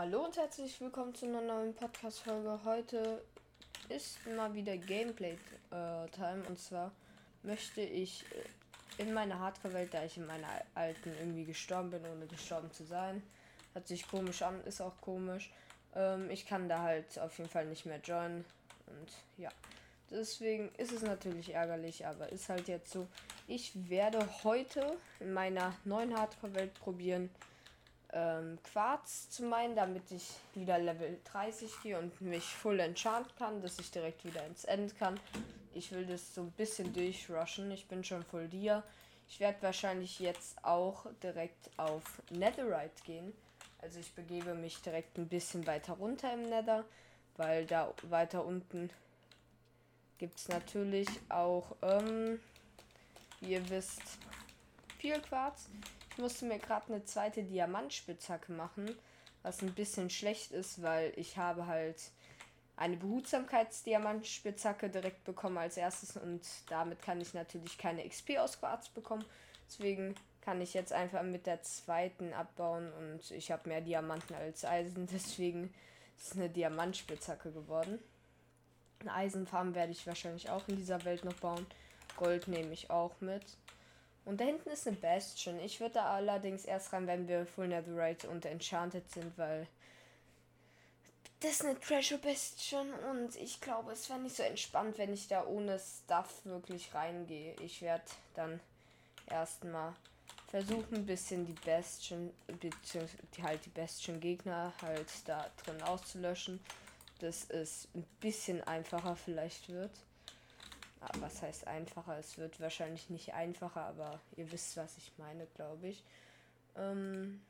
Hallo und herzlich willkommen zu einer neuen Podcast-Folge. Heute ist mal wieder Gameplay-Time und zwar möchte ich äh, in meiner Hardcore-Welt, da ich in meiner alten irgendwie gestorben bin, ohne gestorben zu sein, hört sich komisch an, ist auch komisch. Ähm, ich kann da halt auf jeden Fall nicht mehr joinen und ja. Deswegen ist es natürlich ärgerlich, aber ist halt jetzt so. Ich werde heute in meiner neuen Hardcore-Welt probieren, ähm, Quarz zu meinen, damit ich wieder Level 30 gehe und mich full enchant kann, dass ich direkt wieder ins End kann. Ich will das so ein bisschen durchrushen. Ich bin schon voll dir. Ich werde wahrscheinlich jetzt auch direkt auf Netherite gehen. Also ich begebe mich direkt ein bisschen weiter runter im Nether, weil da weiter unten gibt es natürlich auch, ähm, wie ihr wisst, viel Quarz. Musste mir gerade eine zweite Diamantspitzhacke machen, was ein bisschen schlecht ist, weil ich habe halt eine Behutsamkeitsdiamantspitzhacke direkt bekommen als erstes und damit kann ich natürlich keine XP aus Quarz bekommen. Deswegen kann ich jetzt einfach mit der zweiten abbauen und ich habe mehr Diamanten als Eisen, deswegen ist es eine Diamantspitzhacke geworden. Eine Eisenfarm werde ich wahrscheinlich auch in dieser Welt noch bauen. Gold nehme ich auch mit. Und da hinten ist eine Bastion. Ich würde da allerdings erst rein, wenn wir Full Netherite und Enchanted sind, weil das ist eine Treasure Bastion und ich glaube, es wäre nicht so entspannt, wenn ich da ohne Stuff wirklich reingehe. Ich werde dann erstmal versuchen, ein bisschen die Bastion, beziehungsweise halt die Bastion Gegner halt da drin auszulöschen dass es ein bisschen einfacher vielleicht wird. Was heißt einfacher? Es wird wahrscheinlich nicht einfacher, aber ihr wisst, was ich meine, glaube ich. Ähm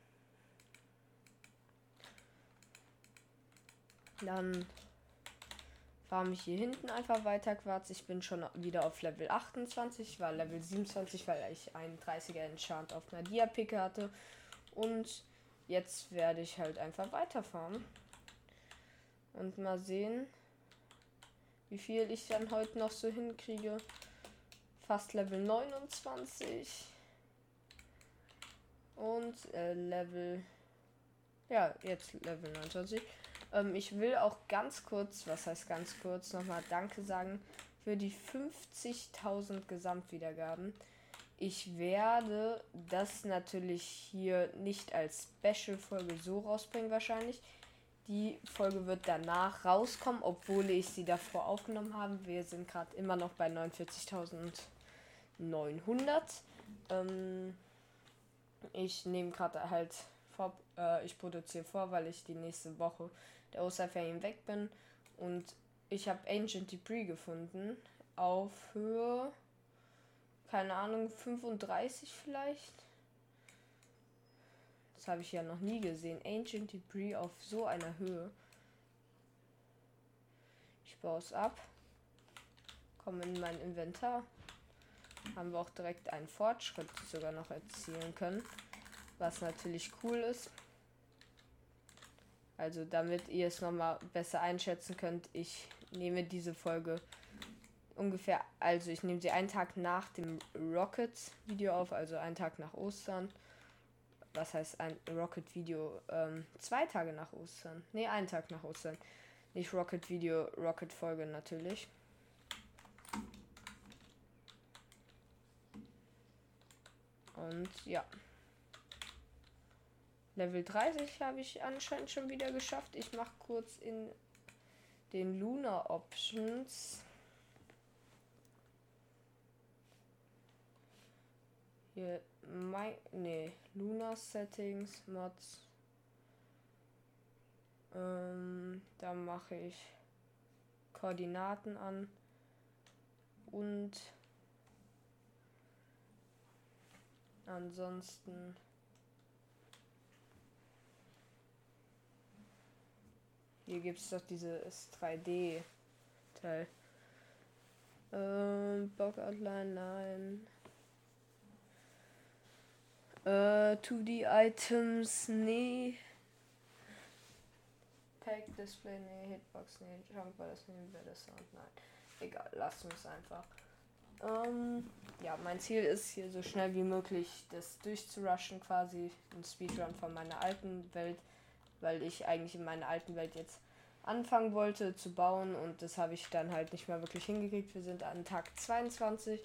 dann farme ich hier hinten einfach weiter Quarz. Ich bin schon wieder auf Level 28, ich war Level 27, weil ich einen 30er Enchant auf einer Dia-Picke hatte. Und jetzt werde ich halt einfach weiter farmen. Und mal sehen, wie viel ich dann heute noch so hinkriege. Fast Level 29. Und äh, Level. Ja, jetzt Level 29. Ähm, ich will auch ganz kurz, was heißt ganz kurz, nochmal Danke sagen für die 50.000 Gesamtwiedergaben. Ich werde das natürlich hier nicht als Special-Folge so rausbringen, wahrscheinlich. Die Folge wird danach rauskommen, obwohl ich sie davor aufgenommen habe. Wir sind gerade immer noch bei 49.900. Ähm, ich nehme gerade halt vor, äh, ich produziere vor, weil ich die nächste Woche der Osterferien weg bin. Und ich habe Ancient Debris gefunden auf Höhe, keine Ahnung, 35 vielleicht. Das habe ich ja noch nie gesehen. Ancient Debris auf so einer Höhe. Ich baue es ab. Komme in mein Inventar. Haben wir auch direkt einen Fortschritt sogar noch erzielen können. Was natürlich cool ist. Also damit ihr es nochmal besser einschätzen könnt, ich nehme diese Folge ungefähr, also ich nehme sie einen Tag nach dem Rockets-Video auf, also einen Tag nach Ostern was heißt ein Rocket-Video? Ähm, zwei Tage nach Ostern. Ne, einen Tag nach Ostern. Nicht Rocket-Video, Rocket-Folge natürlich. Und ja. Level 30 habe ich anscheinend schon wieder geschafft. Ich mache kurz in den Luna Options Hier, mein, nee, Luna Settings, Mods. Ähm, da mache ich Koordinaten an und ansonsten hier gibt es doch dieses 3D Teil. Ähm, Block Outline, nein. Äh, 2D-Items, nee. Pack Display, nee. Hitbox, nee. Jump war das. Wäre das Sound, nein. Egal, lasst uns einfach. Ähm, ja, mein Ziel ist hier so schnell wie möglich das durchzurushen, quasi ein Speedrun von meiner alten Welt weil ich eigentlich in meiner alten Welt jetzt anfangen wollte zu bauen und das habe ich dann halt nicht mehr wirklich hingekriegt. Wir sind an Tag 22.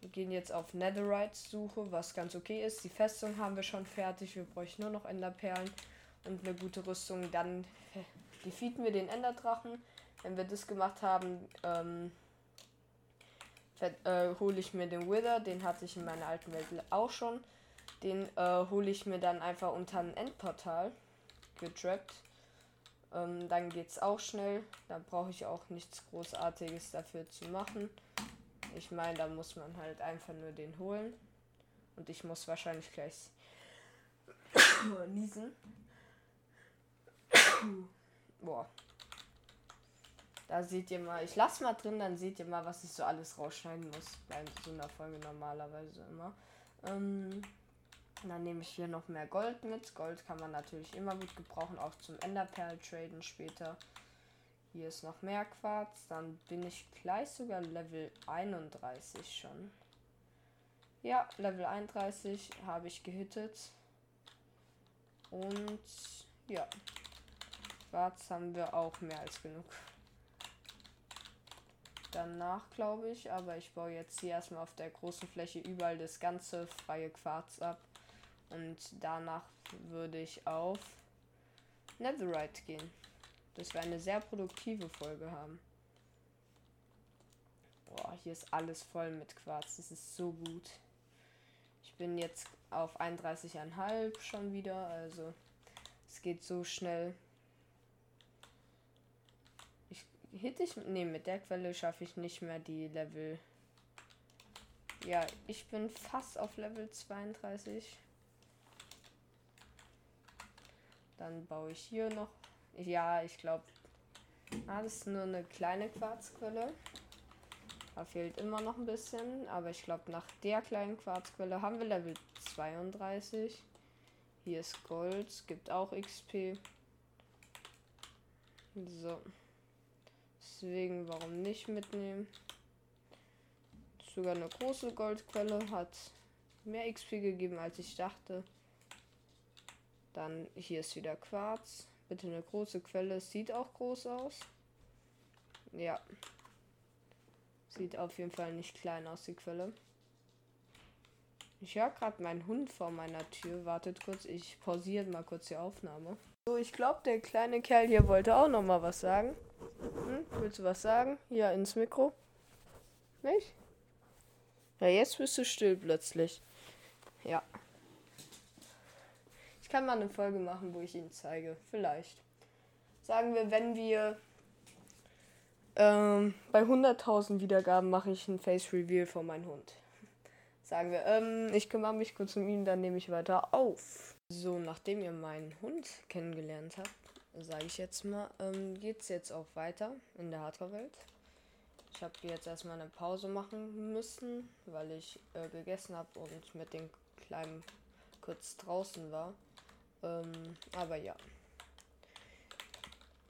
Wir gehen jetzt auf Netherite-Suche, was ganz okay ist. Die Festung haben wir schon fertig. Wir bräuchten nur noch Enderperlen und eine gute Rüstung. Dann defeaten wir den Enderdrachen. Wenn wir das gemacht haben, ähm, äh, hole ich mir den Wither. Den hatte ich in meiner alten Welt auch schon. Den äh, hole ich mir dann einfach unter ein Endportal getrappt. Ähm, dann es auch schnell. Da brauche ich auch nichts Großartiges dafür zu machen. Ich meine, da muss man halt einfach nur den holen. Und ich muss wahrscheinlich gleich niesen. Boah. Da seht ihr mal, ich lasse mal drin, dann seht ihr mal, was ich so alles rausschneiden muss. Bei so einer Folge normalerweise immer. Ähm, dann nehme ich hier noch mehr Gold mit. Gold kann man natürlich immer gut gebrauchen, auch zum Enderperl traden später. Hier ist noch mehr Quarz. Dann bin ich gleich sogar Level 31 schon. Ja, Level 31 habe ich gehittet. Und ja, Quarz haben wir auch mehr als genug. Danach glaube ich, aber ich baue jetzt hier erstmal auf der großen Fläche überall das ganze freie Quarz ab. Und danach würde ich auf Netherite gehen. Dass wir eine sehr produktive Folge haben. Boah, hier ist alles voll mit Quarz. Das ist so gut. Ich bin jetzt auf 31,5 schon wieder. Also es geht so schnell. Ich hit ich. Ne, mit der Quelle schaffe ich nicht mehr die Level. Ja, ich bin fast auf Level 32. Dann baue ich hier noch. Ja, ich glaube. Ah, das ist nur eine kleine Quarzquelle. Da fehlt immer noch ein bisschen. Aber ich glaube, nach der kleinen Quarzquelle haben wir Level 32. Hier ist Gold. Gibt auch XP. So. Deswegen, warum nicht mitnehmen? Sogar eine große Goldquelle hat mehr XP gegeben, als ich dachte. Dann hier ist wieder Quarz. Bitte eine große Quelle. Sieht auch groß aus. Ja. Sieht auf jeden Fall nicht klein aus, die Quelle. Ich höre gerade meinen Hund vor meiner Tür. Wartet kurz, ich pausiere mal kurz die Aufnahme. So, ich glaube, der kleine Kerl hier wollte auch noch mal was sagen. Hm? Willst du was sagen? Ja, ins Mikro. Nicht? Ja, jetzt bist du still plötzlich. Ja. Ich kann mal eine Folge machen, wo ich ihn zeige. Vielleicht. Sagen wir, wenn wir ähm, bei 100.000 Wiedergaben mache ich ein Face Reveal von meinem Hund. Sagen wir, ähm, ich kümmere mich kurz um ihn, dann nehme ich weiter auf. So, nachdem ihr meinen Hund kennengelernt habt, sage ich jetzt mal, ähm, es jetzt auch weiter in der Hardcore-Welt. Ich habe jetzt erstmal eine Pause machen müssen, weil ich äh, gegessen habe und mit den Kleinen kurz draußen war. Ähm, aber ja.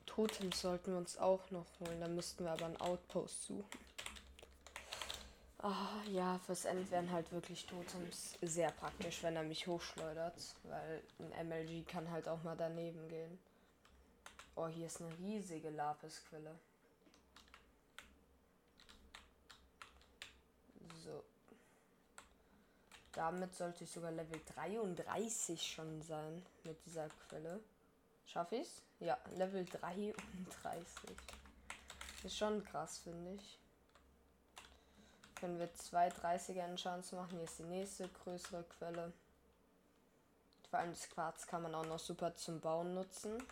Totems sollten wir uns auch noch holen. Da müssten wir aber einen Outpost suchen. Ah, ja, fürs End wären halt wirklich Totems sehr praktisch, wenn er mich hochschleudert. Weil ein MLG kann halt auch mal daneben gehen. Oh, hier ist eine riesige Lapisquelle. So. Damit sollte ich sogar Level 33 schon sein mit dieser Quelle. Schaffe ich's? Ja, Level 33. Ist schon krass, finde ich. Können wir zwei 30er Chance machen. Hier ist die nächste größere Quelle. Vor allem das Quarz kann man auch noch super zum Bauen nutzen.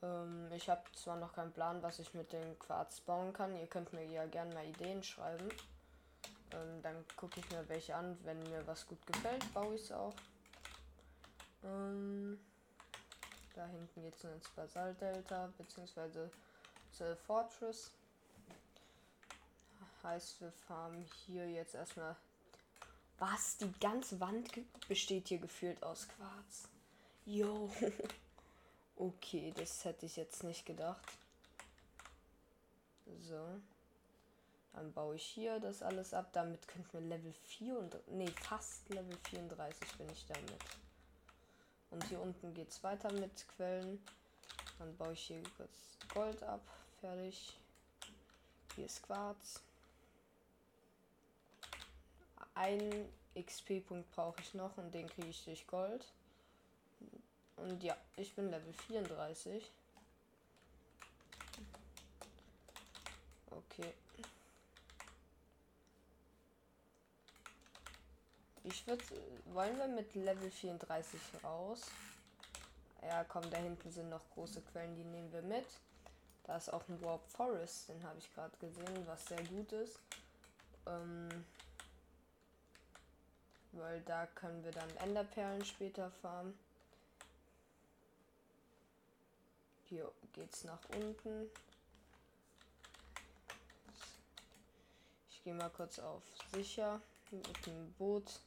Ähm, ich habe zwar noch keinen Plan, was ich mit dem Quarz bauen kann. Ihr könnt mir ja gerne mal Ideen schreiben. Ähm, dann gucke ich mir welche an. Wenn mir was gut gefällt, baue ich es auch. Ähm, da hinten geht es ins Basaltdelta, beziehungsweise zur Fortress. Heißt, wir farmen hier jetzt erstmal. Was? Die ganze Wand besteht hier gefühlt aus Quarz. Jo. okay, das hätte ich jetzt nicht gedacht. So. Dann baue ich hier das alles ab. Damit könnten wir Level 4 und nee, fast Level 34 bin ich damit. Und hier unten geht es weiter mit Quellen. Dann baue ich hier kurz Gold ab. Fertig. Hier ist Quarz. Ein XP-Punkt brauche ich noch und den kriege ich durch Gold. Und ja, ich bin Level 34. Okay. Ich würde. Wollen wir mit Level 34 raus? Ja, komm, da hinten sind noch große Quellen, die nehmen wir mit. Da ist auch ein Warp Forest, den habe ich gerade gesehen, was sehr gut ist. Ähm, weil da können wir dann Enderperlen später farmen. Hier geht's nach unten. Ich gehe mal kurz auf sicher. Mit dem Boot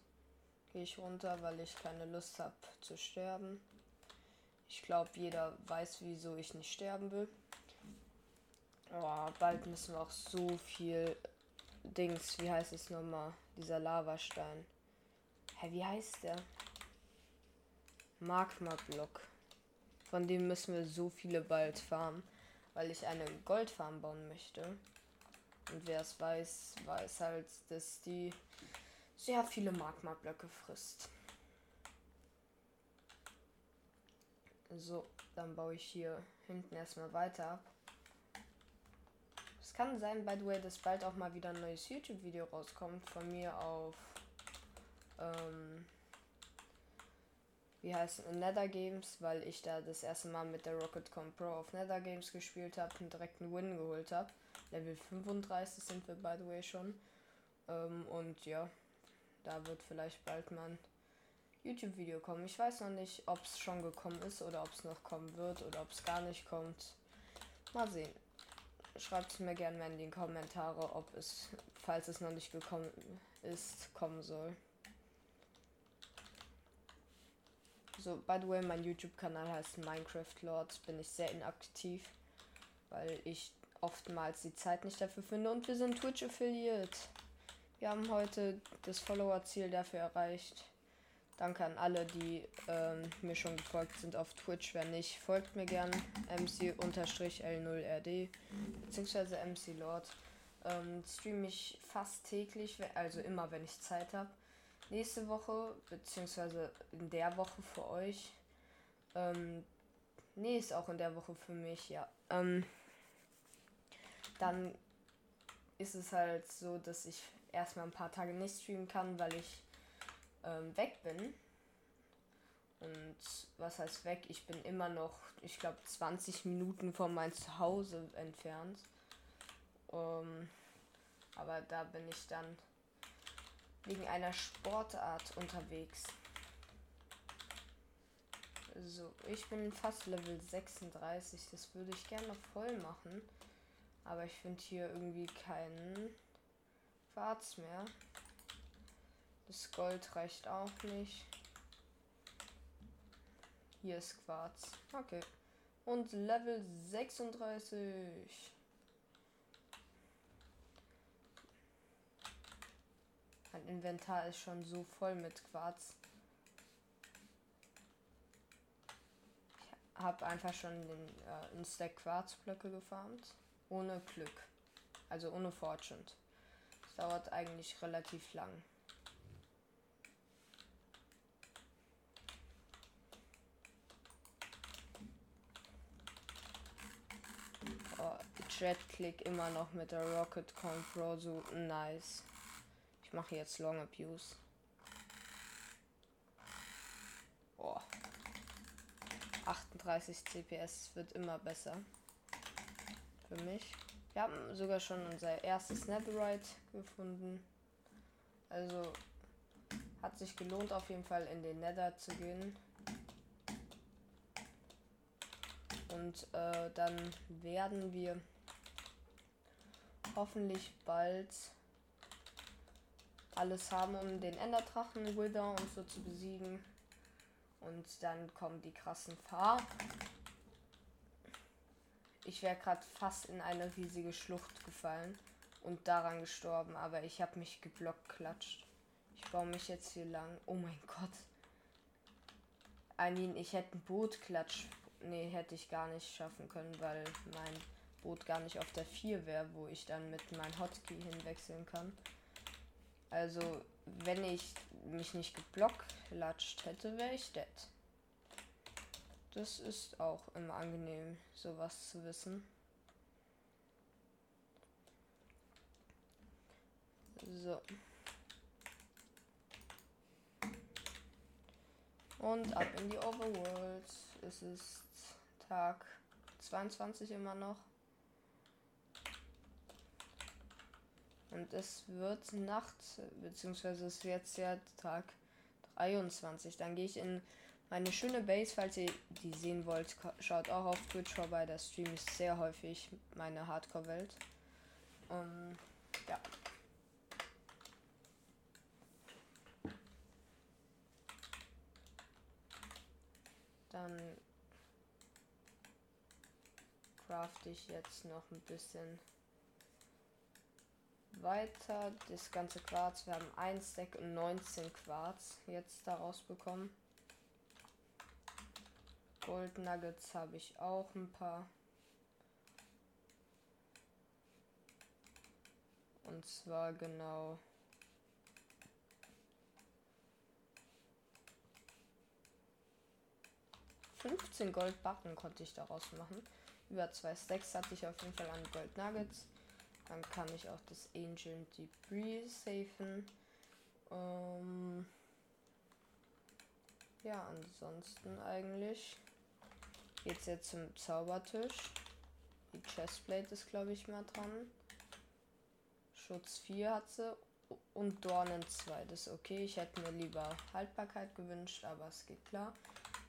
gehe ich runter, weil ich keine Lust habe zu sterben. Ich glaube, jeder weiß, wieso ich nicht sterben will. Oh, bald müssen wir auch so viel Dings, wie heißt es nochmal? Dieser Lavastein. Hä, wie heißt der? Magma-Block. Von dem müssen wir so viele bald farmen, weil ich eine Goldfarm bauen möchte. Und wer es weiß, weiß halt, dass die sehr viele Magma-Blöcke frisst. So, dann baue ich hier hinten erstmal weiter. Es kann sein, by the way, dass bald auch mal wieder ein neues YouTube-Video rauskommt von mir auf ähm, wie heißt es, Nether Games, weil ich da das erste Mal mit der RocketCon Pro auf Nether Games gespielt habe und direkt einen Win geholt habe. Level 35 sind wir, by the way, schon. Ähm, und ja, da wird vielleicht bald mal ein YouTube-Video kommen. Ich weiß noch nicht, ob es schon gekommen ist oder ob es noch kommen wird oder ob es gar nicht kommt. Mal sehen. Schreibt es mir gerne in die Kommentare, ob es, falls es noch nicht gekommen ist, kommen soll. So, by the way, mein YouTube-Kanal heißt Minecraft Lords. Bin ich sehr inaktiv, weil ich oftmals die Zeit nicht dafür finde. Und wir sind Twitch Affiliate. Wir haben heute das Follower-Ziel dafür erreicht. Danke an alle, die ähm, mir schon gefolgt sind auf Twitch. Wer nicht, folgt mir gern. MC-L0RD bzw. MC Lord. Ähm, streame ich fast täglich, also immer, wenn ich Zeit habe nächste Woche, beziehungsweise in der Woche für euch. Ähm, nee, ist auch in der Woche für mich, ja. Ähm, dann ist es halt so, dass ich erstmal ein paar Tage nicht streamen kann, weil ich ähm, weg bin. Und was heißt weg? Ich bin immer noch, ich glaube, 20 Minuten von meinem Zuhause entfernt. Ähm, aber da bin ich dann wegen einer Sportart unterwegs. So, ich bin fast Level 36. Das würde ich gerne voll machen. Aber ich finde hier irgendwie keinen Quarz mehr. Das Gold reicht auch nicht. Hier ist Quarz. Okay. Und Level 36. Mein Inventar ist schon so voll mit Quarz. Ich habe einfach schon den, äh, Stack Quarzblöcke gefarmt. Ohne Glück. Also ohne Fortune. Dauert eigentlich relativ lang. Oh, Jet-Click immer noch mit der Rocket Control so nice mache jetzt Long Abuse. Boah. 38 CPS wird immer besser. Für mich. Wir haben sogar schon unser erstes Snapperite gefunden. Also hat sich gelohnt auf jeden Fall in den Nether zu gehen. Und äh, dann werden wir hoffentlich bald alles haben, um den Enderdrachen, Wither und so zu besiegen. Und dann kommen die krassen Fahr. Ich wäre gerade fast in eine riesige Schlucht gefallen und daran gestorben, aber ich habe mich geblockt klatscht. Ich baue mich jetzt hier lang. Oh mein Gott. Mean, ich hätte ein Bootklatsch. Nee, hätte ich gar nicht schaffen können, weil mein Boot gar nicht auf der 4 wäre, wo ich dann mit meinem Hotkey hinwechseln kann. Also, wenn ich mich nicht geblockklatscht hätte, wäre ich dead. Das ist auch immer angenehm, sowas zu wissen. So. Und ab in die Overworld. Es ist Tag 22 immer noch. Und es wird Nacht, beziehungsweise es wird jetzt ja Tag 23. Dann gehe ich in meine schöne Base, falls ihr die sehen wollt, schaut auch auf Twitch vorbei. Da streame ich sehr häufig meine Hardcore-Welt. Um, ja. Dann craft ich jetzt noch ein bisschen weiter. Das ganze Quarz. Wir haben 1 Stack und 19 Quarz jetzt daraus bekommen. Gold Nuggets habe ich auch ein paar. Und zwar genau 15 Goldbarren konnte ich daraus machen. Über zwei Stacks hatte ich auf jeden Fall an Gold Nuggets. Dann kann ich auch das Ancient Debris safen. Ähm ja, ansonsten eigentlich geht's jetzt zum Zaubertisch. Die Chestplate ist, glaube ich, mal dran. Schutz 4 hat sie und Dornen 2. Das ist okay. Ich hätte mir lieber Haltbarkeit gewünscht, aber es geht klar.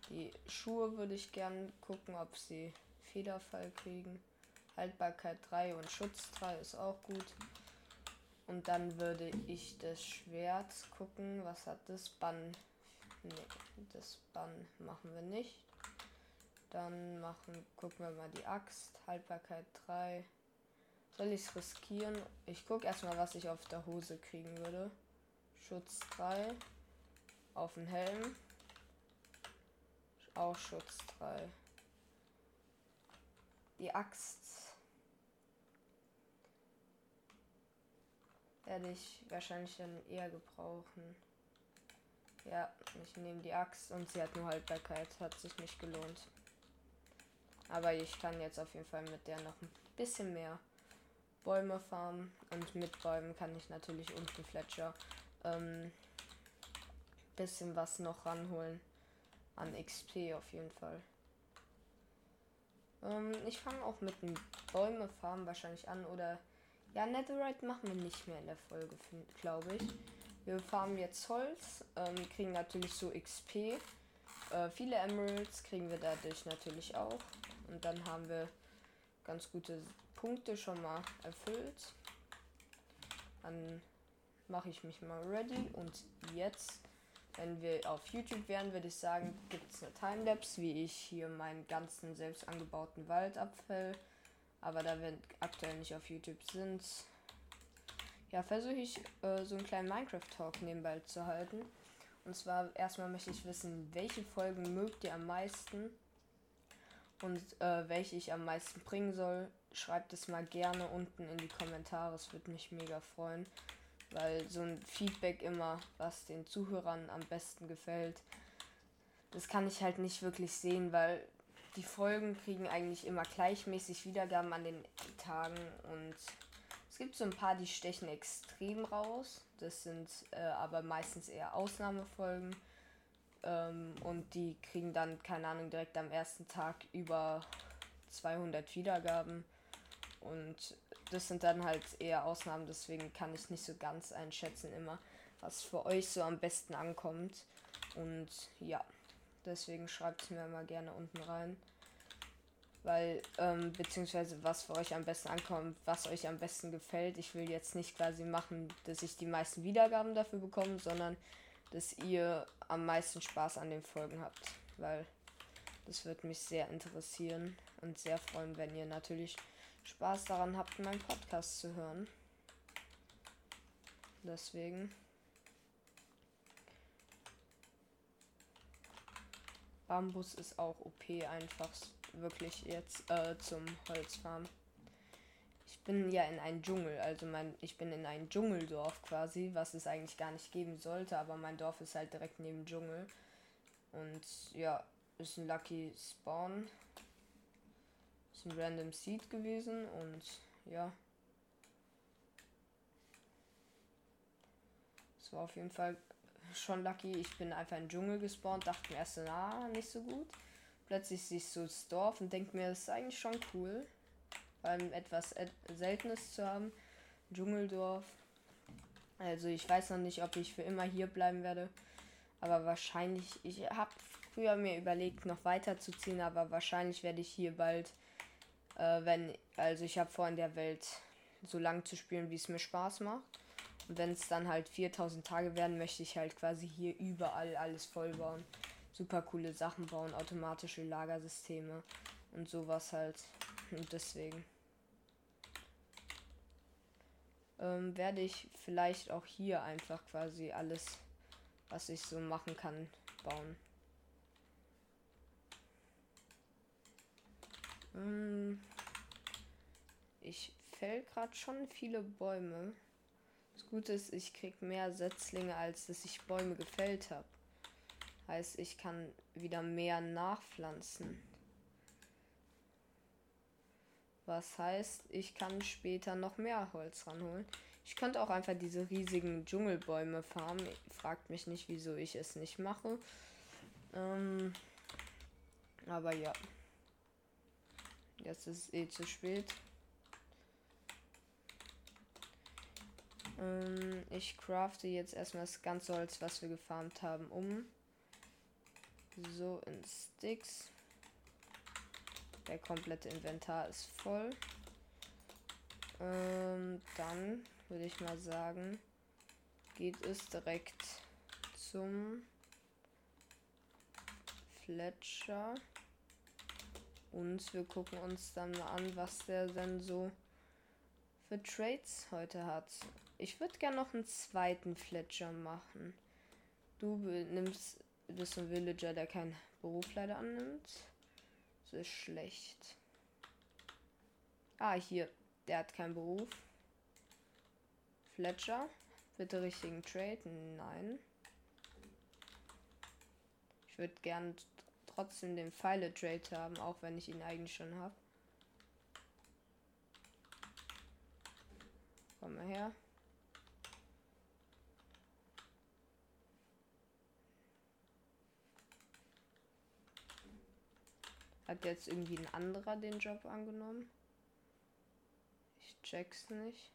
Die Schuhe würde ich gern gucken, ob sie Federfall kriegen. Haltbarkeit 3 und Schutz 3 ist auch gut. Und dann würde ich das Schwert gucken. Was hat das? Bann. Ne, das Bann machen wir nicht. Dann machen, gucken wir mal die Axt. Haltbarkeit 3. Soll ich es riskieren? Ich gucke erstmal, was ich auf der Hose kriegen würde. Schutz 3. Auf den Helm. Auch Schutz 3. Die Axt werde ich wahrscheinlich dann eher gebrauchen. Ja, ich nehme die Axt und sie hat nur Haltbarkeit. Hat sich nicht gelohnt. Aber ich kann jetzt auf jeden Fall mit der noch ein bisschen mehr Bäume farmen. Und mit Bäumen kann ich natürlich unten Fletcher ähm, bisschen was noch ranholen. An XP auf jeden Fall. Ähm, ich fange auch mit dem Bäume farmen wahrscheinlich an. Oder ja, Netherite machen wir nicht mehr in der Folge, glaube ich. Wir farmen jetzt Holz, ähm, kriegen natürlich so XP. Äh, viele Emeralds kriegen wir dadurch natürlich auch. Und dann haben wir ganz gute Punkte schon mal erfüllt. Dann mache ich mich mal ready und jetzt, wenn wir auf YouTube wären, würde ich sagen, gibt es eine Timelapse, wie ich hier meinen ganzen selbst angebauten Wald abfäll. Aber da wir aktuell nicht auf YouTube sind, ja, versuche ich äh, so einen kleinen Minecraft-Talk nebenbei zu halten. Und zwar erstmal möchte ich wissen, welche Folgen mögt ihr am meisten und äh, welche ich am meisten bringen soll. Schreibt es mal gerne unten in die Kommentare, es würde mich mega freuen, weil so ein Feedback immer, was den Zuhörern am besten gefällt, das kann ich halt nicht wirklich sehen, weil die Folgen kriegen eigentlich immer gleichmäßig Wiedergaben an den Tagen und es gibt so ein paar, die stechen extrem raus. Das sind äh, aber meistens eher Ausnahmefolgen. Ähm, und die kriegen dann, keine Ahnung, direkt am ersten Tag über 200 Wiedergaben. Und das sind dann halt eher Ausnahmen, deswegen kann ich nicht so ganz einschätzen immer, was für euch so am besten ankommt. Und ja. Deswegen schreibt es mir mal gerne unten rein. Weil, ähm, beziehungsweise was für euch am besten ankommt, was euch am besten gefällt. Ich will jetzt nicht quasi machen, dass ich die meisten Wiedergaben dafür bekomme, sondern dass ihr am meisten Spaß an den Folgen habt. Weil das würde mich sehr interessieren und sehr freuen, wenn ihr natürlich Spaß daran habt, meinen Podcast zu hören. Deswegen. Bambus ist auch OP einfach wirklich jetzt äh, zum Holzfarm. Bin ja in einem Dschungel, also mein, ich bin in einem Dschungeldorf quasi, was es eigentlich gar nicht geben sollte, aber mein Dorf ist halt direkt neben Dschungel. Und ja, ist ein Lucky Spawn. Ist ein Random Seed gewesen und ja. Es war auf jeden Fall schon lucky. Ich bin einfach im Dschungel gespawnt, dachte mir erst, na, nicht so gut. Plötzlich siehst du das Dorf und denk mir, das ist eigentlich schon cool. Weil etwas Seltenes zu haben. Dschungeldorf. Also ich weiß noch nicht, ob ich für immer hier bleiben werde. Aber wahrscheinlich, ich habe früher mir überlegt, noch weiter zu ziehen, aber wahrscheinlich werde ich hier bald, äh, wenn, also ich habe vor in der Welt so lang zu spielen, wie es mir Spaß macht. Und wenn es dann halt 4000 Tage werden, möchte ich halt quasi hier überall alles voll bauen. Super coole Sachen bauen, automatische Lagersysteme und sowas halt. Und deswegen ähm, werde ich vielleicht auch hier einfach quasi alles, was ich so machen kann, bauen. Ähm, ich fäll gerade schon viele Bäume. Das Gute ist, ich krieg mehr Setzlinge, als dass ich Bäume gefällt habe. Heißt, ich kann wieder mehr nachpflanzen. Was heißt, ich kann später noch mehr Holz ranholen. Ich könnte auch einfach diese riesigen Dschungelbäume farmen. Fragt mich nicht, wieso ich es nicht mache. Ähm, aber ja. Jetzt ist es eh zu spät. Ähm, ich crafte jetzt erstmal das ganze Holz, was wir gefarmt haben, um. So in Sticks. Der komplette Inventar ist voll. Ähm, dann würde ich mal sagen, geht es direkt zum Fletcher. Und wir gucken uns dann mal an, was der denn so für Trades heute hat. Ich würde gerne noch einen zweiten Fletcher machen. Du nimmst, bist ein Villager, der keinen Beruf leider annimmt. Das ist schlecht. Ah, hier. Der hat keinen Beruf. Fletcher. Bitte richtigen Trade. Nein. Ich würde gern trotzdem den Pfeile Trade haben, auch wenn ich ihn eigentlich schon habe. Komm mal her. Hat jetzt irgendwie ein anderer den Job angenommen? Ich check's nicht.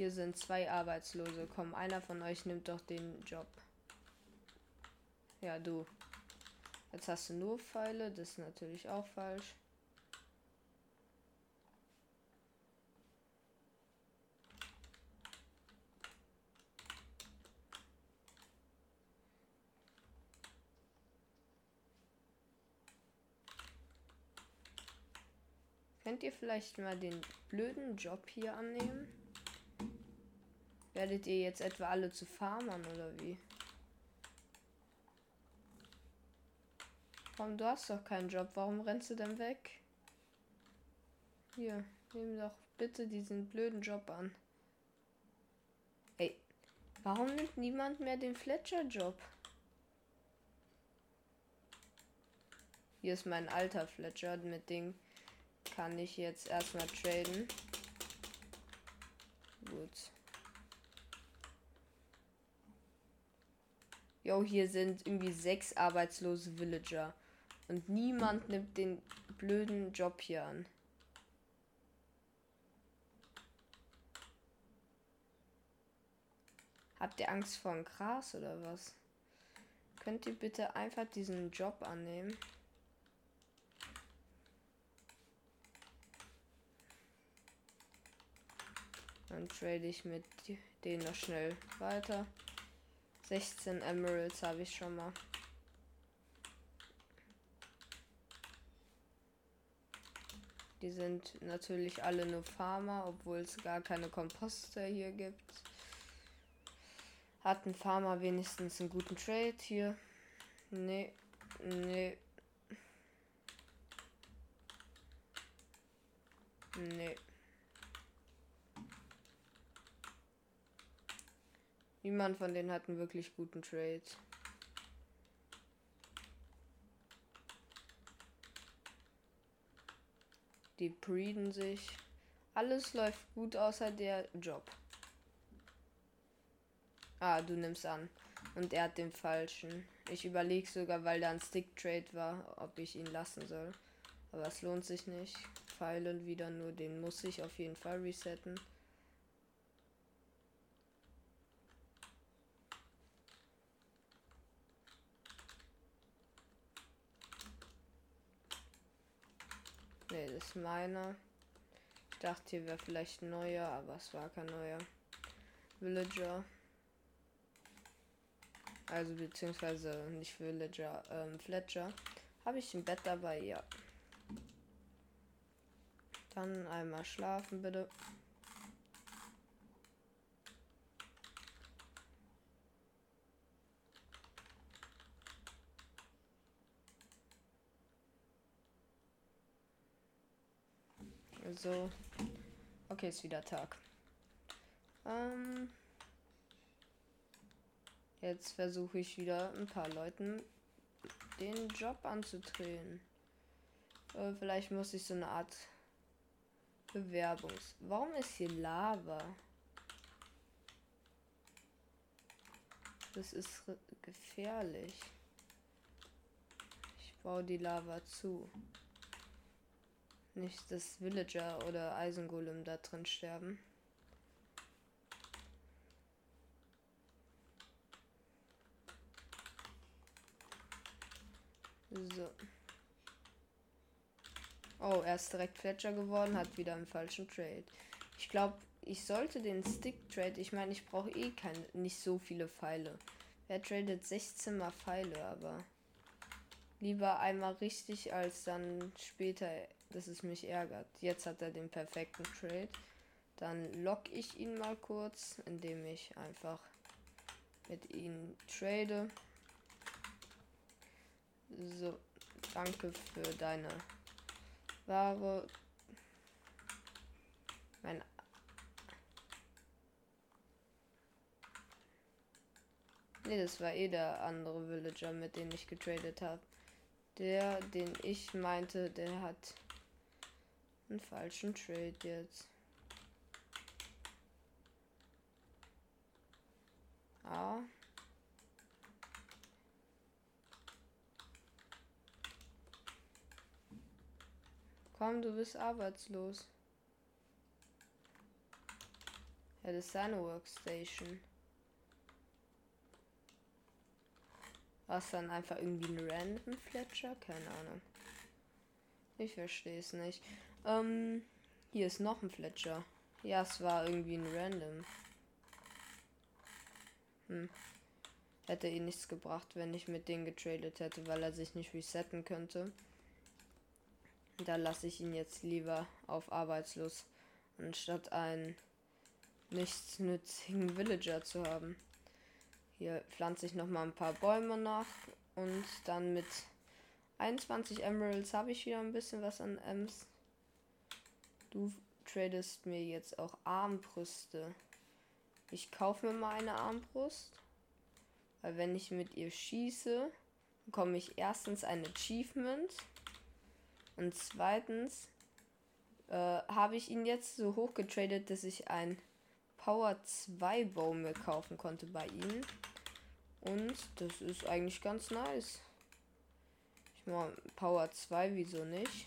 Hier sind zwei Arbeitslose. Komm, einer von euch nimmt doch den Job. Ja, du. Jetzt hast du nur Pfeile. Das ist natürlich auch falsch. Könnt ihr vielleicht mal den blöden Job hier annehmen? Werdet ihr jetzt etwa alle zu Farmern oder wie? Warum, du hast doch keinen Job. Warum rennst du denn weg? Hier, nimm doch bitte diesen blöden Job an. Ey, warum nimmt niemand mehr den Fletcher-Job? Hier ist mein alter Fletcher, mit dem kann ich jetzt erstmal traden. Gut. Jo, hier sind irgendwie sechs arbeitslose Villager. Und niemand nimmt den blöden Job hier an. Habt ihr Angst vor dem Gras oder was? Könnt ihr bitte einfach diesen Job annehmen? Dann trade ich mit denen noch schnell weiter. 16 Emeralds habe ich schon mal. Die sind natürlich alle nur Farmer, obwohl es gar keine Komposter hier gibt. Hat ein Farmer wenigstens einen guten Trade hier? Nee, nee. Nee. Niemand von denen hat einen wirklich guten Trade. Die breeden sich. Alles läuft gut außer der Job. Ah, du nimmst an. Und er hat den falschen. Ich überlege sogar, weil da ein Stick Trade war, ob ich ihn lassen soll. Aber es lohnt sich nicht. Pfeilen wieder nur, den muss ich auf jeden Fall resetten. Ne, das ist meiner. Ich dachte, hier wäre vielleicht ein neuer, aber es war kein neuer. Villager. Also beziehungsweise nicht Villager, ähm, Fletcher. Habe ich ein Bett dabei? Ja. Dann einmal schlafen, bitte. So. Okay, ist wieder Tag. Ähm, jetzt versuche ich wieder ein paar Leuten den Job anzudrehen. Äh, vielleicht muss ich so eine Art Bewerbungs. Warum ist hier Lava? Das ist gefährlich. Ich baue die Lava zu. Nicht, dass Villager oder Eisengolem da drin sterben. So. Oh, er ist direkt Fletcher geworden, hat wieder einen falschen Trade. Ich glaube, ich sollte den Stick Trade, ich meine, ich brauche eh keine, nicht so viele Pfeile. Wer tradet 16 mal Pfeile, aber lieber einmal richtig als dann später dass es mich ärgert. Jetzt hat er den perfekten Trade. Dann lock ich ihn mal kurz, indem ich einfach mit ihm trade. So, danke für deine Ware. Mein Ne, das war eh der andere Villager, mit dem ich getradet habe. Der, den ich meinte, der hat einen falschen Trade jetzt. Ah. Komm, du bist arbeitslos. Ja, das ist seine Workstation. Was dann einfach irgendwie ein random Fletcher? Keine Ahnung. Ich verstehe es nicht. Ähm, hier ist noch ein Fletcher. Ja, es war irgendwie ein Random. Hm. Hätte eh nichts gebracht, wenn ich mit denen getradet hätte, weil er sich nicht resetten könnte. Da lasse ich ihn jetzt lieber auf arbeitslos, anstatt einen nichtsnützigen Villager zu haben. Hier pflanze ich noch mal ein paar Bäume nach und dann mit 21 Emeralds habe ich wieder ein bisschen was an Ems. Du tradest mir jetzt auch Armbrüste. Ich kaufe mir mal eine Armbrust. Weil wenn ich mit ihr schieße, bekomme ich erstens ein Achievement. Und zweitens äh, habe ich ihn jetzt so hoch getradet, dass ich ein Power 2 Bow mir kaufen konnte bei ihm. Und das ist eigentlich ganz nice. Ich mache Power 2, wieso nicht?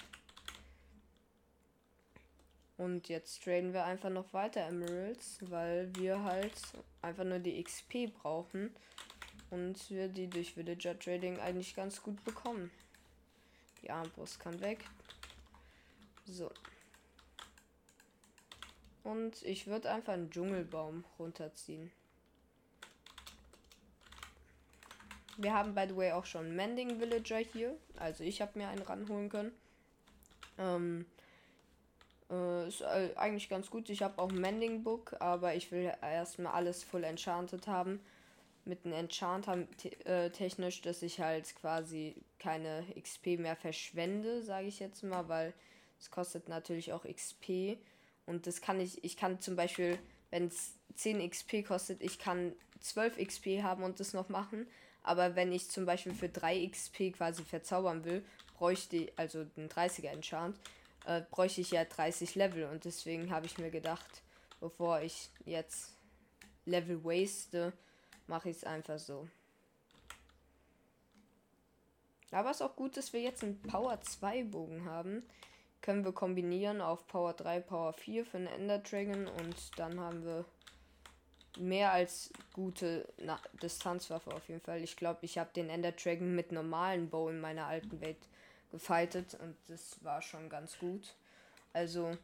Und jetzt traden wir einfach noch weiter Emeralds, weil wir halt einfach nur die XP brauchen. Und wir die durch Villager Trading eigentlich ganz gut bekommen. Die Armbrust kann weg. So. Und ich würde einfach einen Dschungelbaum runterziehen. Wir haben, by the way, auch schon Mending Villager hier. Also ich habe mir einen ranholen können. Ähm, Äh, ist äh, eigentlich ganz gut. Ich habe auch Mending Book, aber ich will erstmal alles full enchanted haben. Mit einem Enchanter äh, technisch, dass ich halt quasi keine XP mehr verschwende, sage ich jetzt mal, weil es kostet natürlich auch XP. Und das kann ich, ich kann zum Beispiel, wenn es 10 XP kostet, ich kann 12 XP haben und das noch machen. Aber wenn ich zum Beispiel für 3 XP quasi verzaubern will, bräuchte ich, also den 30er Enchant, äh, bräuchte ich ja 30 Level. Und deswegen habe ich mir gedacht, bevor ich jetzt Level waste, mache ich es einfach so. Aber es ist auch gut, dass wir jetzt einen Power 2 Bogen haben. Können wir kombinieren auf Power 3, Power 4 für einen Ender Dragon und dann haben wir mehr als gute Na Distanzwaffe auf jeden Fall. Ich glaube, ich habe den Ender Dragon mit normalen Bow in meiner alten Welt gefightet und das war schon ganz gut. Also,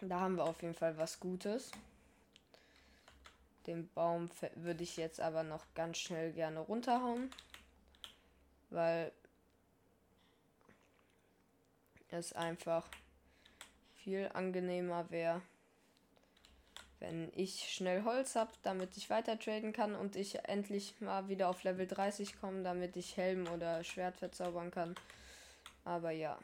da haben wir auf jeden Fall was Gutes. Den Baum würde ich jetzt aber noch ganz schnell gerne runterhauen, weil es einfach viel angenehmer wäre, wenn ich schnell Holz habe, damit ich weiter traden kann und ich endlich mal wieder auf Level 30 komme, damit ich Helm oder Schwert verzaubern kann. Aber ja.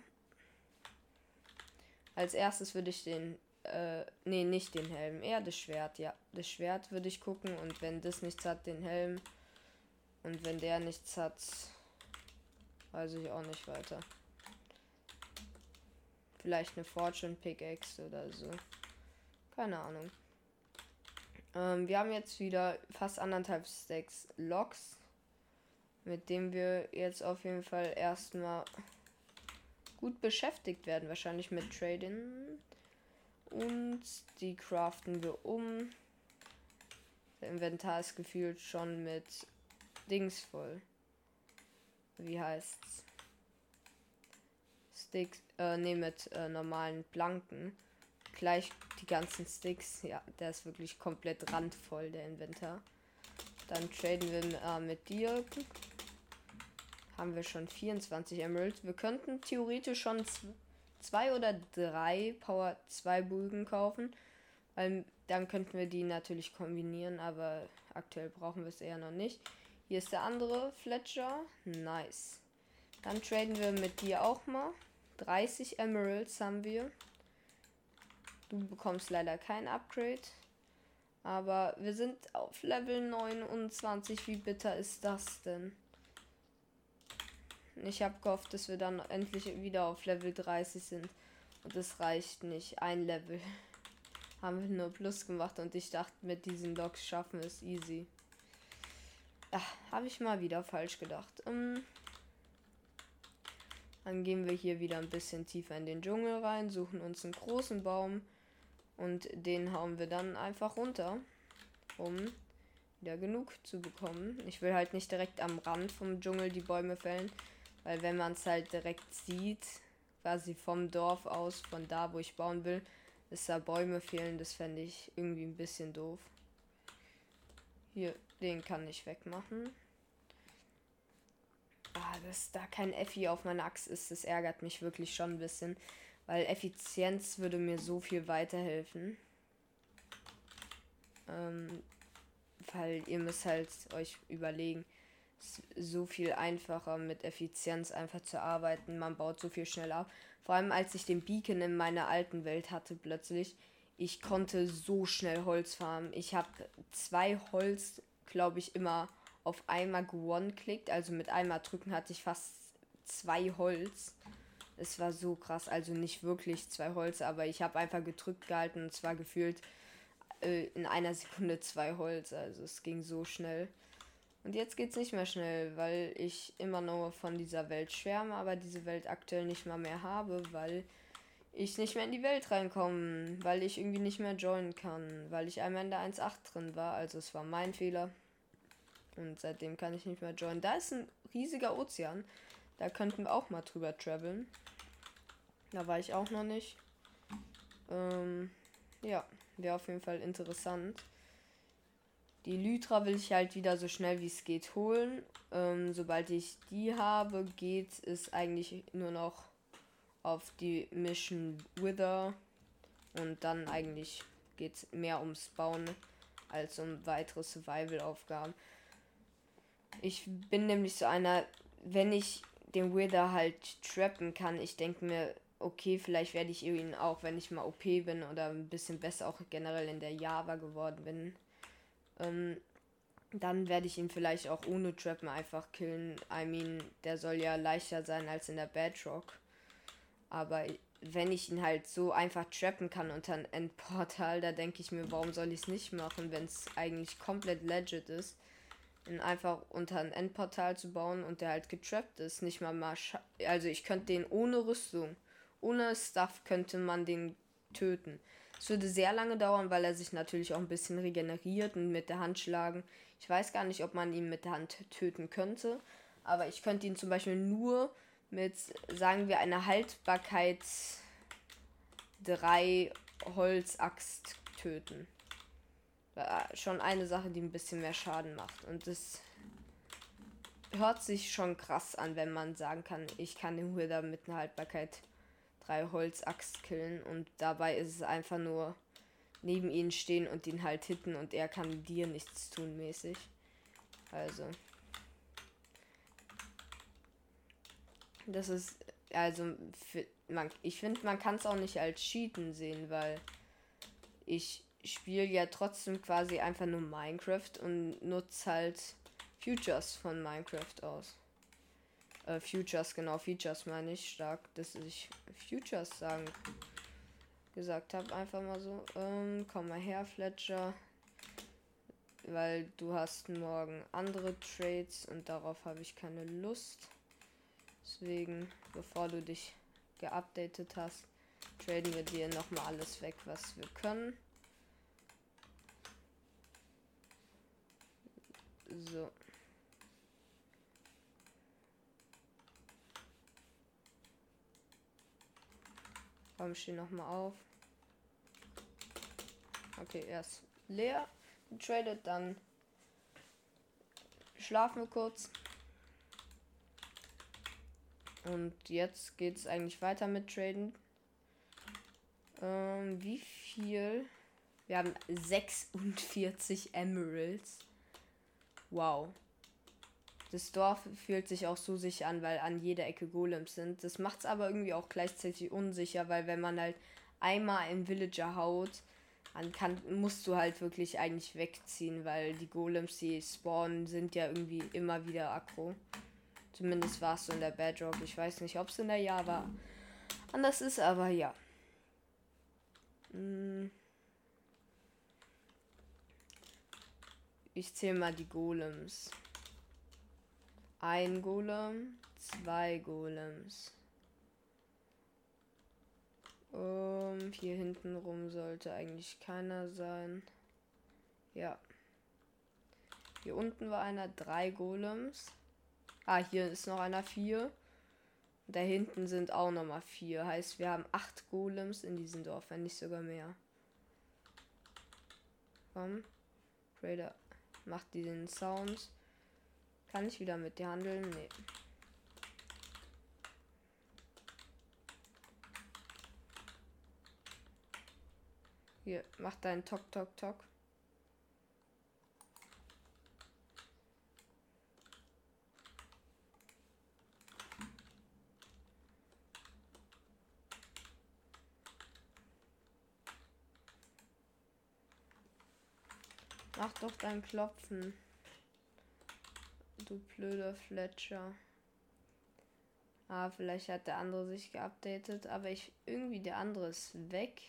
Als erstes würde ich den, äh, nee, nicht den Helm, eher das Schwert, ja. Das Schwert würde ich gucken und wenn das nichts hat, den Helm. Und wenn der nichts hat, weiß ich auch nicht weiter. Vielleicht eine Fortune Pickaxe oder so. Keine Ahnung. Ähm, wir haben jetzt wieder fast anderthalb Stacks Logs. Mit dem wir jetzt auf jeden Fall erstmal gut beschäftigt werden. Wahrscheinlich mit Trading. Und die craften wir um. Der Inventar ist gefühlt schon mit Dings voll. Wie heißt's? Sticks, äh, ne, mit äh, normalen Planken gleich die ganzen Sticks. Ja, der ist wirklich komplett randvoll, der Inventar. Dann traden wir äh, mit dir. Haben wir schon 24 Emeralds. Wir könnten theoretisch schon zwei oder drei Power 2 Bögen kaufen. Weil dann könnten wir die natürlich kombinieren, aber aktuell brauchen wir es eher noch nicht. Hier ist der andere Fletcher. Nice. Dann traden wir mit dir auch mal. 30 Emeralds haben wir. Du bekommst leider kein Upgrade. Aber wir sind auf Level 29. Wie bitter ist das denn? Ich habe gehofft, dass wir dann endlich wieder auf Level 30 sind. Und das reicht nicht. Ein Level haben wir nur Plus gemacht und ich dachte, mit diesen Loks schaffen wir es easy. Ja, habe ich mal wieder falsch gedacht. Ähm, dann gehen wir hier wieder ein bisschen tiefer in den Dschungel rein, suchen uns einen großen Baum und den hauen wir dann einfach runter, um wieder genug zu bekommen. Ich will halt nicht direkt am Rand vom Dschungel die Bäume fällen, weil wenn man es halt direkt sieht, quasi vom Dorf aus, von da, wo ich bauen will, dass da Bäume fehlen, das fände ich irgendwie ein bisschen doof. Hier, den kann ich wegmachen. Ah, dass da kein Effi auf meiner Axt ist, das ärgert mich wirklich schon ein bisschen. Weil Effizienz würde mir so viel weiterhelfen. Ähm, weil ihr müsst halt euch überlegen, es ist so viel einfacher mit Effizienz einfach zu arbeiten. Man baut so viel schneller ab. Vor allem als ich den Beacon in meiner alten Welt hatte plötzlich. Ich konnte so schnell Holz farmen. Ich habe zwei Holz, glaube ich, immer auf einmal gewonnen klickt. Also mit einmal drücken hatte ich fast zwei Holz. Es war so krass, also nicht wirklich zwei Holz, aber ich habe einfach gedrückt gehalten und zwar gefühlt äh, in einer Sekunde zwei Holz. Also es ging so schnell. Und jetzt geht es nicht mehr schnell, weil ich immer nur von dieser Welt schwärme, aber diese Welt aktuell nicht mal mehr habe, weil ich nicht mehr in die Welt reinkomme, weil ich irgendwie nicht mehr joinen kann, weil ich einmal in der 1.8 drin war. Also es war mein Fehler. Und seitdem kann ich nicht mehr joinen. Da ist ein riesiger Ozean. Da könnten wir auch mal drüber traveln. Da war ich auch noch nicht. Ähm, ja, wäre auf jeden Fall interessant. Die Lytra will ich halt wieder so schnell wie es geht holen. Ähm, sobald ich die habe, geht es eigentlich nur noch auf die Mission Wither Und dann eigentlich geht es mehr ums Bauen als um weitere Survival-Aufgaben. Ich bin nämlich so einer, wenn ich den Wither halt trappen kann, ich denke mir, okay, vielleicht werde ich ihn auch, wenn ich mal OP bin oder ein bisschen besser auch generell in der Java geworden bin, ähm, dann werde ich ihn vielleicht auch ohne Trappen einfach killen. I mean, der soll ja leichter sein als in der Bedrock. Aber wenn ich ihn halt so einfach trappen kann unter ein Endportal, da denke ich mir, warum soll ich es nicht machen, wenn es eigentlich komplett legit ist, ihn einfach unter ein Endportal zu bauen und der halt getrappt ist. Nicht mal mal. Also ich könnte den ohne Rüstung, ohne Stuff könnte man den töten. Es würde sehr lange dauern, weil er sich natürlich auch ein bisschen regeneriert und mit der Hand schlagen. Ich weiß gar nicht, ob man ihn mit der Hand töten könnte, aber ich könnte ihn zum Beispiel nur mit, sagen wir, einer Haltbarkeit 3 Holzaxt töten. Schon eine Sache, die ein bisschen mehr Schaden macht. Und das hört sich schon krass an, wenn man sagen kann, ich kann den Wither mit einer Haltbarkeit 3 Holzaxt killen. Und dabei ist es einfach nur neben ihnen stehen und ihn halt hitten und er kann dir nichts tun mäßig. Also. Das ist, also, für, man, ich finde, man kann es auch nicht als Cheaten sehen, weil ich spiele ja trotzdem quasi einfach nur Minecraft und nutze halt Futures von Minecraft aus. Äh, Futures, genau, Features meine ich stark, dass ich Futures sagen gesagt habe, einfach mal so. Ähm, komm mal her, Fletcher. Weil du hast morgen andere Trades und darauf habe ich keine Lust. Deswegen, bevor du dich geupdatet hast, traden wir dir nochmal alles weg, was wir können. So. Komm, steh nochmal auf. Okay, er ist leer. Tradet, dann schlafen wir kurz. Und jetzt geht es eigentlich weiter mit Traden. Ähm, wie viel? Wir haben 46 Emeralds. Wow. Das Dorf fühlt sich auch so sicher an, weil an jeder Ecke Golems sind. Das macht es aber irgendwie auch gleichzeitig unsicher, weil wenn man halt einmal im Villager haut, dann kann, musst du halt wirklich eigentlich wegziehen, weil die Golems, die spawnen, sind ja irgendwie immer wieder aggro. Zumindest war es so in der Bedrock. Ich weiß nicht, ob es in der Java anders ist, aber ja. Hm. Ich zähle mal die Golems. Ein Golem, zwei Golems. Um, hier hinten rum sollte eigentlich keiner sein. Ja. Hier unten war einer, drei Golems. Ah, hier ist noch einer vier. Da hinten sind auch noch mal vier. Heißt, wir haben acht Golems in diesem Dorf, wenn nicht sogar mehr. Komm. Raider macht diesen Sound. Kann ich wieder mit dir handeln? Nee. Hier, mach deinen Tok Tok Tok. Mach doch dein Klopfen. Du blöder Fletcher. Ah, vielleicht hat der andere sich geupdatet, aber ich irgendwie der andere ist weg.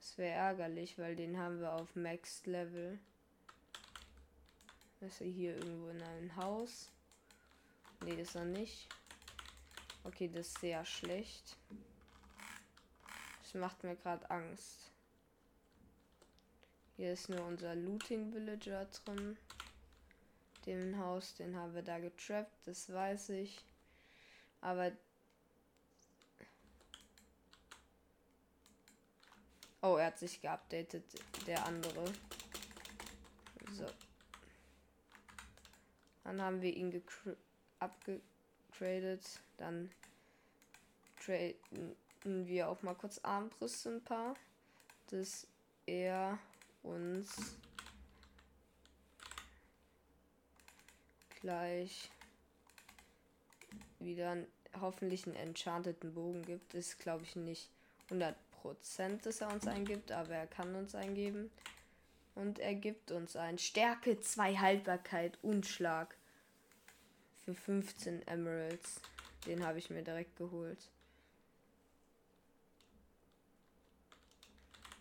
Das wäre ärgerlich, weil den haben wir auf Max Level. Ist er hier irgendwo in einem Haus? Ne, ist er nicht. Okay, das ist sehr schlecht. Das macht mir gerade Angst. Hier ist nur unser Looting Villager drin. Den Haus, den haben wir da getrappt, das weiß ich. Aber. Oh, er hat sich geupdatet, der andere. So. Dann haben wir ihn abgegradet. Dann traden wir auch mal kurz Armbrüste ein paar, dass er uns gleich wieder hoffentlich einen enchanteten Bogen gibt. Ist glaube ich nicht 100%, dass er uns eingibt, aber er kann uns eingeben. Und er gibt uns ein Stärke 2 Haltbarkeit und Schlag für 15 Emeralds. Den habe ich mir direkt geholt.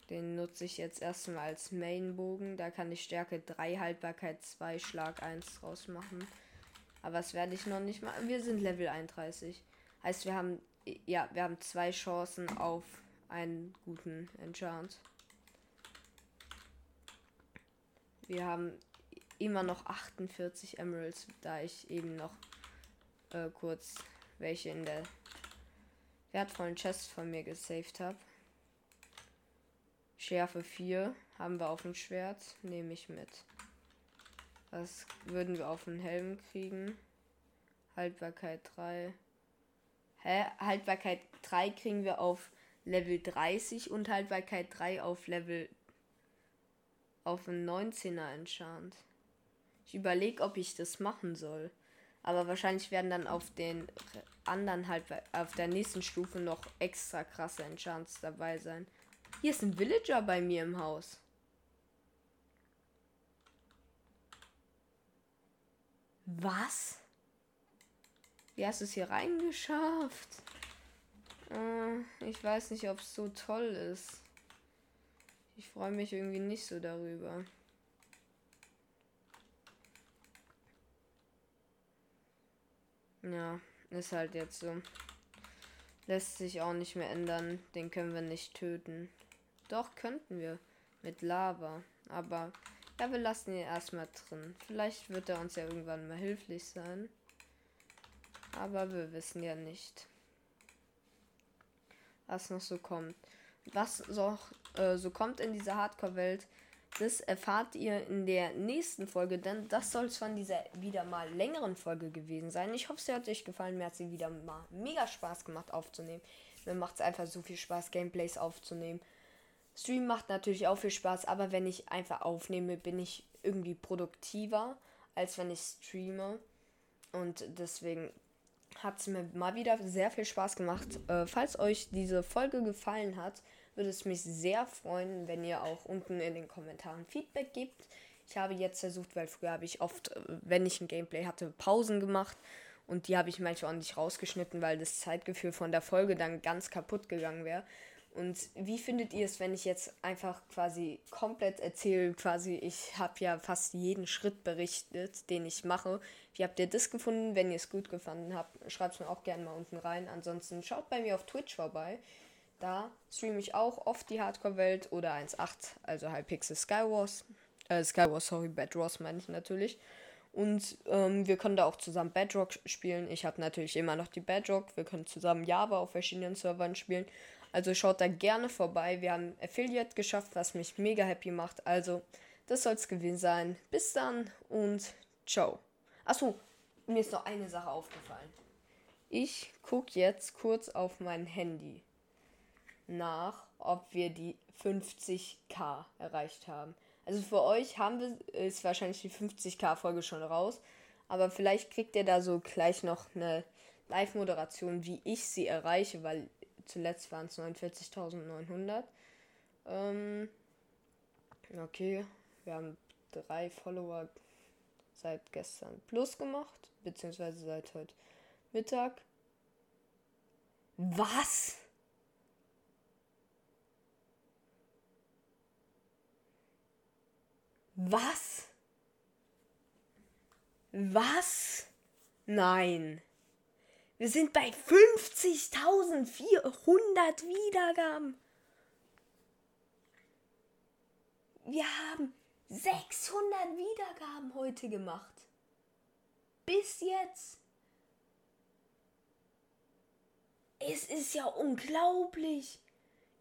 Den nutze ich jetzt erstmal als Mainbogen. Da kann ich Stärke 3, Haltbarkeit 2, Schlag 1 draus machen. Aber das werde ich noch nicht machen. Wir sind Level 31. Heißt, wir haben ja, wir haben zwei Chancen auf einen guten Enchant. Wir haben immer noch 48 Emeralds, da ich eben noch äh, kurz welche in der wertvollen Chest von mir gesaved habe. Schärfe 4 haben wir auf dem Schwert, nehme ich mit. Das würden wir auf den Helm kriegen. Haltbarkeit 3. Hä? Haltbarkeit 3 kriegen wir auf Level 30 und Haltbarkeit 3 auf Level auf einen 19er enchant. Ich überlege, ob ich das machen soll. Aber wahrscheinlich werden dann auf den anderen halt auf der nächsten Stufe noch extra krasse Enchants dabei sein. Hier ist ein Villager bei mir im Haus. Was? Wie hast du es hier reingeschafft? Äh, ich weiß nicht, ob es so toll ist. Ich freue mich irgendwie nicht so darüber. Ja, ist halt jetzt so. Lässt sich auch nicht mehr ändern. Den können wir nicht töten. Doch, könnten wir. Mit Lava. Aber ja, wir lassen ihn erstmal drin. Vielleicht wird er uns ja irgendwann mal hilflich sein. Aber wir wissen ja nicht, was noch so kommt. Was so, äh, so kommt in dieser Hardcore-Welt, das erfahrt ihr in der nächsten Folge, denn das soll es von dieser wieder mal längeren Folge gewesen sein. Ich hoffe, sie hat euch gefallen. Mir hat sie wieder mal mega Spaß gemacht aufzunehmen. Mir macht es einfach so viel Spaß, Gameplays aufzunehmen. Stream macht natürlich auch viel Spaß, aber wenn ich einfach aufnehme, bin ich irgendwie produktiver, als wenn ich streame. Und deswegen hat es mir mal wieder sehr viel Spaß gemacht. Äh, falls euch diese Folge gefallen hat, würde es mich sehr freuen, wenn ihr auch unten in den Kommentaren Feedback gebt. Ich habe jetzt versucht, weil früher habe ich oft, äh, wenn ich ein Gameplay hatte, Pausen gemacht. Und die habe ich manchmal auch nicht rausgeschnitten, weil das Zeitgefühl von der Folge dann ganz kaputt gegangen wäre. Und wie findet ihr es, wenn ich jetzt einfach quasi komplett erzähle, quasi ich habe ja fast jeden Schritt berichtet, den ich mache. Wie habt ihr das gefunden? Wenn ihr es gut gefunden habt, schreibt es mir auch gerne mal unten rein. Ansonsten schaut bei mir auf Twitch vorbei. Da streame ich auch oft die Hardcore-Welt oder 1.8, also Hypixel Skywars. Äh, Skywars, sorry, Bedrocks meine ich natürlich. Und ähm, wir können da auch zusammen Bedrock spielen. Ich habe natürlich immer noch die Bedrock. Wir können zusammen Java auf verschiedenen Servern spielen. Also schaut da gerne vorbei. Wir haben Affiliate geschafft, was mich mega happy macht. Also, das soll es gewesen sein. Bis dann und ciao. Achso, mir ist noch eine Sache aufgefallen. Ich gucke jetzt kurz auf mein Handy nach, ob wir die 50k erreicht haben. Also für euch haben wir, ist wahrscheinlich die 50k Folge schon raus, aber vielleicht kriegt ihr da so gleich noch eine Live-Moderation, wie ich sie erreiche, weil zuletzt waren es 49.900. Ähm, okay, wir haben drei Follower seit gestern plus gemacht, beziehungsweise seit heute Mittag. Was? Was? Was? Nein. Wir sind bei 50.400 Wiedergaben. Wir haben 600 Wiedergaben heute gemacht. Bis jetzt. Es ist ja unglaublich.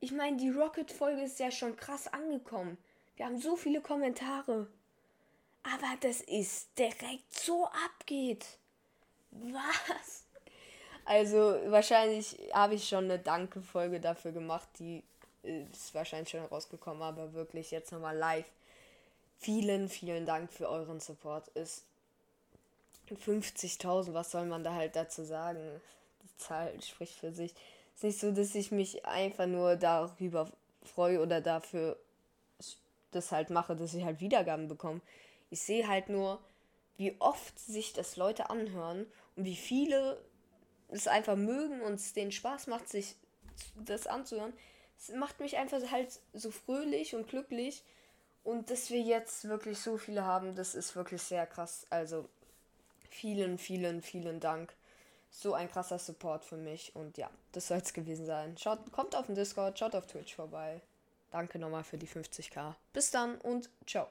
Ich meine, die Rocket-Folge ist ja schon krass angekommen. Wir haben so viele Kommentare. Aber das ist direkt so abgeht. Was? Also wahrscheinlich habe ich schon eine Danke-Folge dafür gemacht, die ist wahrscheinlich schon rausgekommen, aber wirklich jetzt nochmal live. Vielen, vielen Dank für euren Support. Ist 50.000, was soll man da halt dazu sagen? Die Zahl spricht für sich. Ist nicht so, dass ich mich einfach nur darüber freue oder dafür das halt mache, dass ich halt Wiedergaben bekomme. Ich sehe halt nur, wie oft sich das Leute anhören und wie viele es einfach mögen und es denen Spaß macht, sich das anzuhören. Es macht mich einfach halt so fröhlich und glücklich. Und dass wir jetzt wirklich so viele haben, das ist wirklich sehr krass. Also vielen, vielen, vielen Dank. So ein krasser Support für mich. Und ja, das soll es gewesen sein. Schaut, kommt auf den Discord, schaut auf Twitch vorbei. Danke nochmal für die 50k. Bis dann und ciao.